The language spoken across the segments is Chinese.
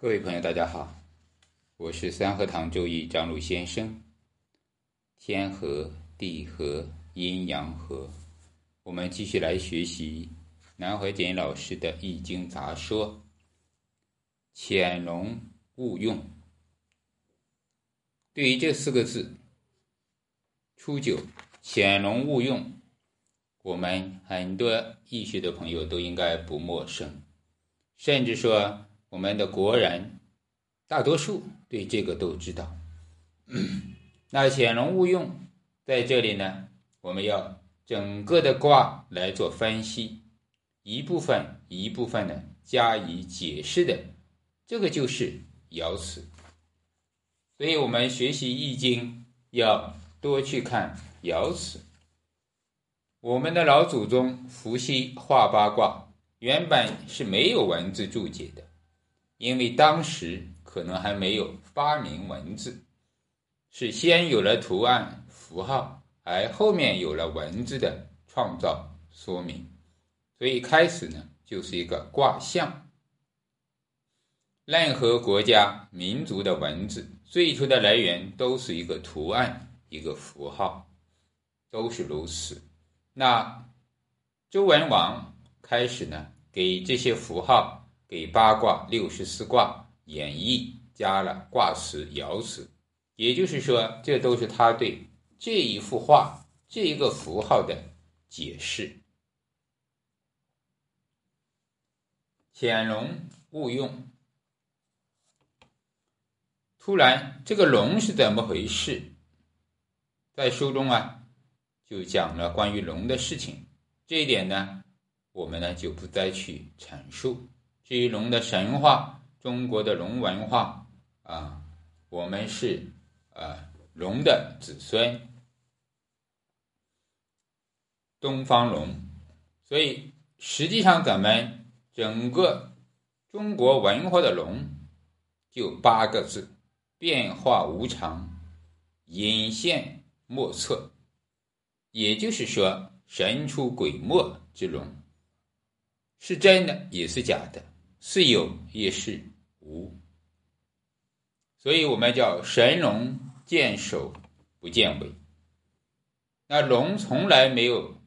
各位朋友，大家好，我是三合堂周易张璐先生。天和地和阴阳和，我们继续来学习南怀瑾老师的《易经杂说》。潜龙勿用，对于这四个字，初九潜龙勿用，我们很多易学的朋友都应该不陌生，甚至说。我们的国人大多数对这个都知道。那潜龙勿用在这里呢，我们要整个的卦来做分析，一部分一部分的加以解释的，这个就是爻辞。所以我们学习易经要多去看爻辞。我们的老祖宗伏羲画八卦原本是没有文字注解的。因为当时可能还没有发明文字，是先有了图案符号，而后面有了文字的创造说明，所以开始呢就是一个卦象。任何国家民族的文字最初的来源都是一个图案，一个符号，都是如此。那周文王开始呢给这些符号。给八卦六十四卦演绎加了卦辞爻辞，也就是说，这都是他对这一幅画这一个符号的解释。潜龙勿用。突然，这个龙是怎么回事？在书中啊，就讲了关于龙的事情。这一点呢，我们呢就不再去阐述。至于龙的神话，中国的龙文化啊，我们是啊龙的子孙，东方龙，所以实际上咱们整个中国文化的龙就八个字：变化无常，隐现莫测。也就是说，神出鬼没之龙，是真的也是假的。是有也是无，所以我们叫神龙见首不见尾。那龙从来没有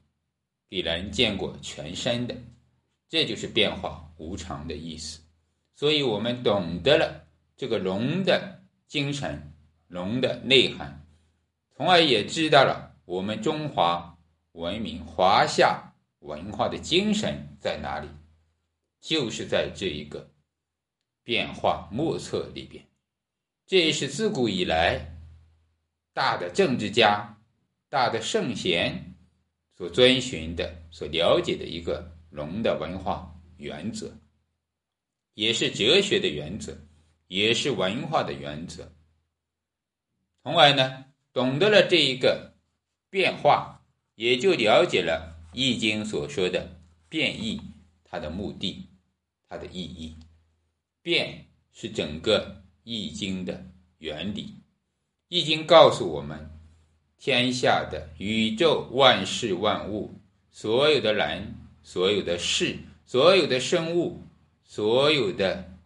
给人见过全身的，这就是变化无常的意思。所以我们懂得了这个龙的精神、龙的内涵，从而也知道了我们中华文明、华夏文化的精神在哪里。就是在这一个变化莫测里边，这也是自古以来大的政治家、大的圣贤所遵循的、所了解的一个龙的文化原则，也是哲学的原则，也是文化的原则。从而呢，懂得了这一个变化，也就了解了《易经》所说的变异，它的目的。它的意义，变是整个易经的原理。易经告诉我们，天下的宇宙万事万物，所有的人、所有的事、所有的生物、所有的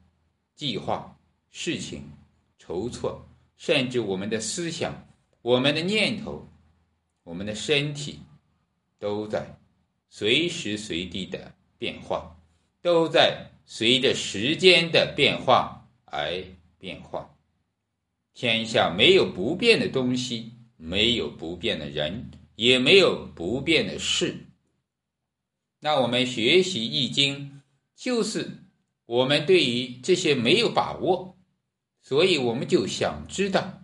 计划、事情、筹措，甚至我们的思想、我们的念头、我们的身体，都在随时随地的变化，都在。随着时间的变化而变化，天下没有不变的东西，没有不变的人，也没有不变的事。那我们学习易经，就是我们对于这些没有把握，所以我们就想知道，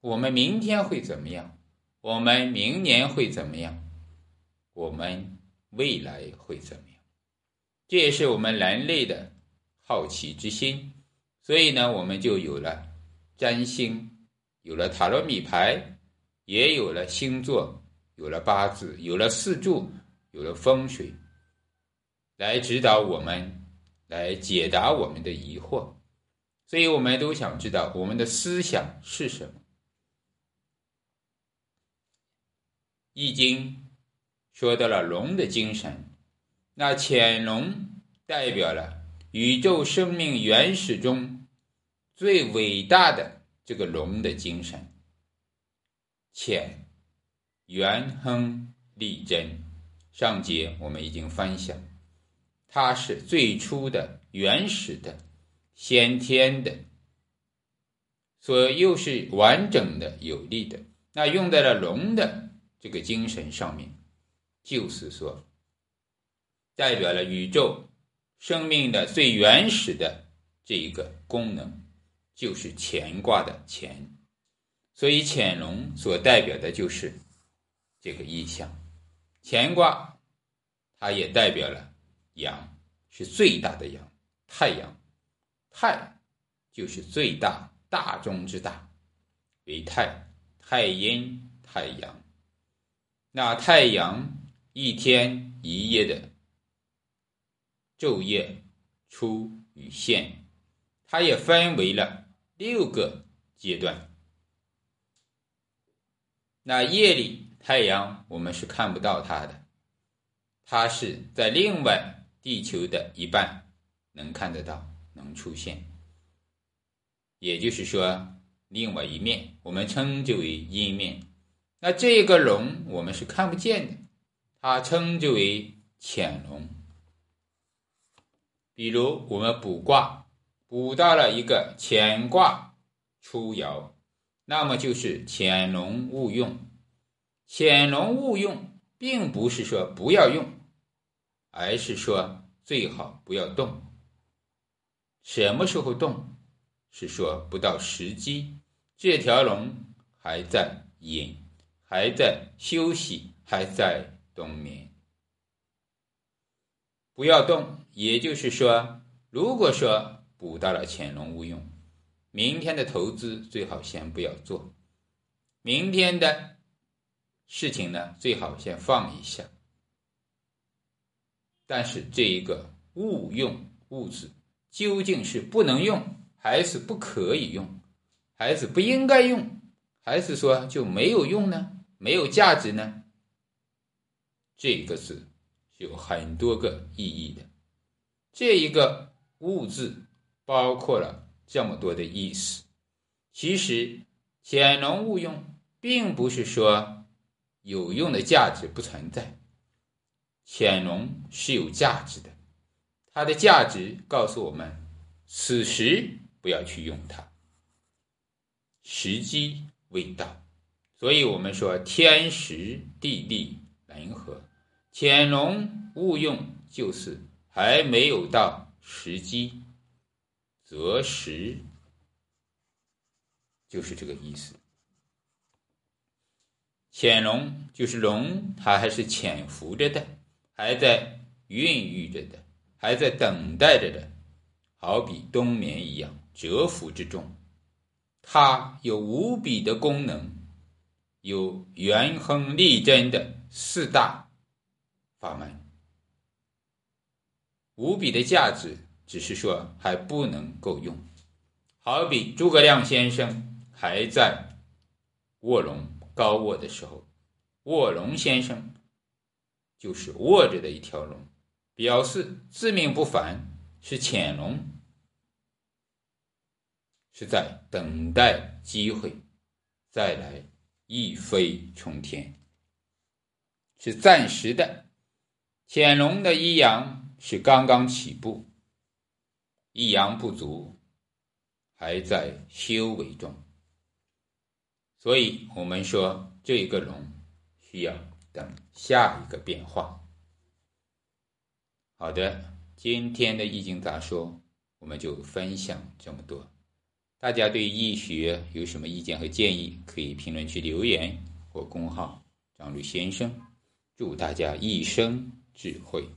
我们明天会怎么样，我们明年会怎么样，我们未来会怎么样。这也是我们人类的好奇之心，所以呢，我们就有了占星，有了塔罗米牌，也有了星座，有了八字，有了四柱，有了风水，来指导我们，来解答我们的疑惑。所以，我们都想知道我们的思想是什么。《易经》说到了龙的精神。那潜龙代表了宇宙生命原始中最伟大的这个龙的精神，潜元亨利贞。上节我们已经分享，它是最初的、原始的、先天的，所又是完整的、有力的。那用在了龙的这个精神上面，就是说，代表了宇宙生命的最原始的这一个功能，就是乾卦的乾。所以潜龙所代表的就是这个意象。乾卦，它也代表了阳，是最大的阳，太阳。太就是最大，大中之大，为太。太阴、太阳。那太阳一天一夜的昼夜出与现，它也分为了六个阶段。那夜里。太阳我们是看不到它的，它是在另外地球的一半能看得到，能出现。也就是说，另外一面我们称之为阴面。那这个龙我们是看不见的，它称之为潜龙。比如我们卜卦，卜到了一个乾卦出爻，那么就是潜龙勿用。潜龙勿用，并不是说不要用，而是说最好不要动。什么时候动？是说不到时机，这条龙还在隐，还在休息，还在冬眠。不要动，也就是说，如果说捕到了潜龙勿用，明天的投资最好先不要做，明天的。事情呢，最好先放一下。但是这一个勿用物质究竟是不能用，还是不可以用，还是不应该用，还是说就没有用呢？没有价值呢？这个字有很多个意义的。这一个物字包括了这么多的意思。其实潜龙勿用，并不是说。有用的价值不存在，潜龙是有价值的，它的价值告诉我们，此时不要去用它，时机未到，所以我们说天时地利人和，潜龙勿用就是还没有到时机，择时就是这个意思。潜龙就是龙，它还是潜伏着的，还在孕育着的，还在等待着的，好比冬眠一样蛰伏之中。它有无比的功能，有元亨利贞的四大法门，无比的价值，只是说还不能够用。好比诸葛亮先生还在卧龙。高卧的时候，卧龙先生就是卧着的一条龙，表示自命不凡，是潜龙，是在等待机会再来一飞冲天，是暂时的。潜龙的一阳是刚刚起步，一阳不足，还在修为中。所以，我们说这个龙需要等下一个变化。好的，今天的易经杂说我们就分享这么多。大家对易学有什么意见和建议，可以评论区留言或公号张律先生。祝大家一生智慧。